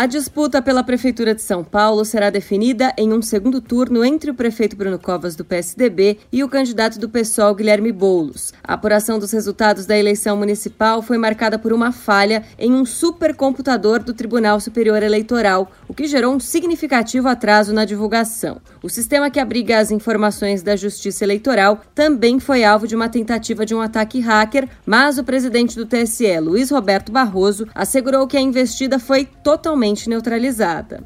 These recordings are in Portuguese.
A disputa pela Prefeitura de São Paulo será definida em um segundo turno entre o prefeito Bruno Covas, do PSDB, e o candidato do PSOL, Guilherme Boulos. A apuração dos resultados da eleição municipal foi marcada por uma falha em um supercomputador do Tribunal Superior Eleitoral, o que gerou um significativo atraso na divulgação. O sistema que abriga as informações da Justiça Eleitoral também foi alvo de uma tentativa de um ataque hacker, mas o presidente do TSE, Luiz Roberto Barroso, assegurou que a investida foi totalmente neutralizada.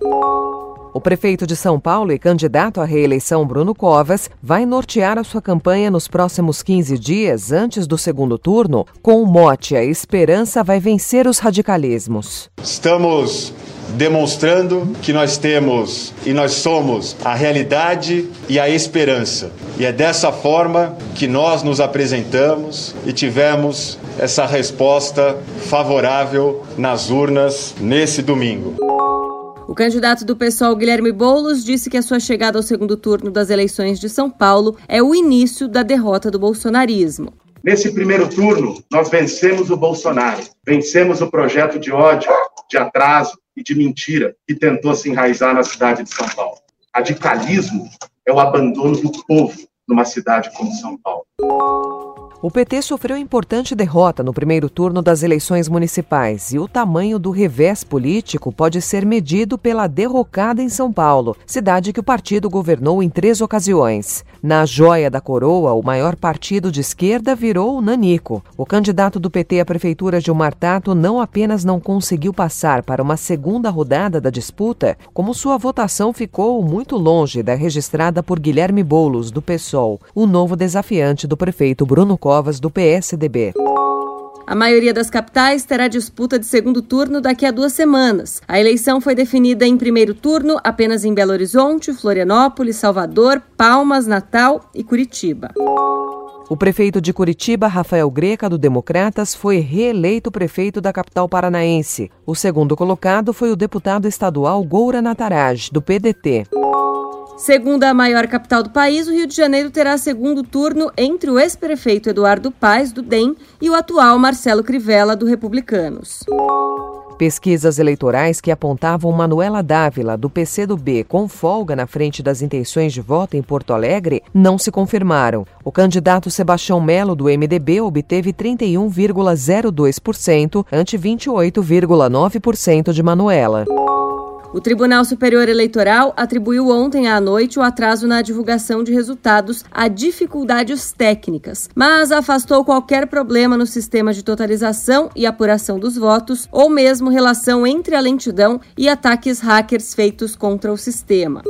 O prefeito de São Paulo e candidato à reeleição, Bruno Covas, vai nortear a sua campanha nos próximos 15 dias, antes do segundo turno, com o mote A Esperança vai vencer os radicalismos. Estamos demonstrando que nós temos e nós somos a realidade e a esperança. E é dessa forma que nós nos apresentamos e tivemos essa resposta favorável nas urnas nesse domingo. O candidato do PSOL, Guilherme Boulos, disse que a sua chegada ao segundo turno das eleições de São Paulo é o início da derrota do bolsonarismo. Nesse primeiro turno, nós vencemos o Bolsonaro, vencemos o projeto de ódio, de atraso e de mentira que tentou se enraizar na cidade de São Paulo. Radicalismo é o abandono do povo numa cidade como São Paulo. O PT sofreu importante derrota no primeiro turno das eleições municipais e o tamanho do revés político pode ser medido pela derrocada em São Paulo, cidade que o partido governou em três ocasiões. Na joia da coroa, o maior partido de esquerda virou o Nanico. O candidato do PT à prefeitura, Gilmar Tato, não apenas não conseguiu passar para uma segunda rodada da disputa, como sua votação ficou muito longe da registrada por Guilherme Boulos, do PSOL, o novo desafiante do prefeito Bruno Costa Covas, do PSDB. A maioria das capitais terá disputa de segundo turno daqui a duas semanas. A eleição foi definida em primeiro turno apenas em Belo Horizonte, Florianópolis, Salvador, Palmas, Natal e Curitiba. O prefeito de Curitiba, Rafael Greca, do Democratas, foi reeleito prefeito da capital paranaense. O segundo colocado foi o deputado estadual Goura Nataraj, do PDT. Segundo a maior capital do país, o Rio de Janeiro terá segundo turno entre o ex-prefeito Eduardo Paes, do DEM, e o atual Marcelo Crivella, do Republicanos. Pesquisas eleitorais que apontavam Manuela Dávila, do PCdoB, com folga na frente das intenções de voto em Porto Alegre, não se confirmaram. O candidato Sebastião Melo, do MDB, obteve 31,02% ante 28,9% de Manuela. O Tribunal Superior Eleitoral atribuiu ontem à noite o atraso na divulgação de resultados a dificuldades técnicas, mas afastou qualquer problema no sistema de totalização e apuração dos votos ou mesmo relação entre a lentidão e ataques hackers feitos contra o sistema.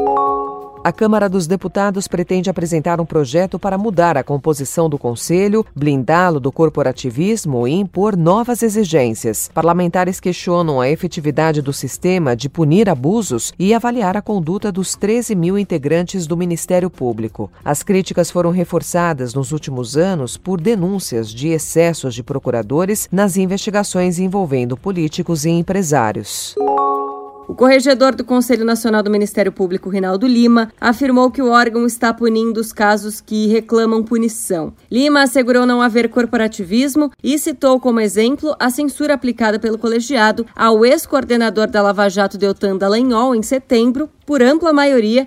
A Câmara dos Deputados pretende apresentar um projeto para mudar a composição do Conselho, blindá-lo do corporativismo e impor novas exigências. Parlamentares questionam a efetividade do sistema de punir abusos e avaliar a conduta dos 13 mil integrantes do Ministério Público. As críticas foram reforçadas nos últimos anos por denúncias de excessos de procuradores nas investigações envolvendo políticos e empresários. O corregedor do Conselho Nacional do Ministério Público, Rinaldo Lima, afirmou que o órgão está punindo os casos que reclamam punição. Lima assegurou não haver corporativismo e citou como exemplo a censura aplicada pelo colegiado ao ex-coordenador da Lava Jato Deltan Dallagnol em setembro, por ampla maioria,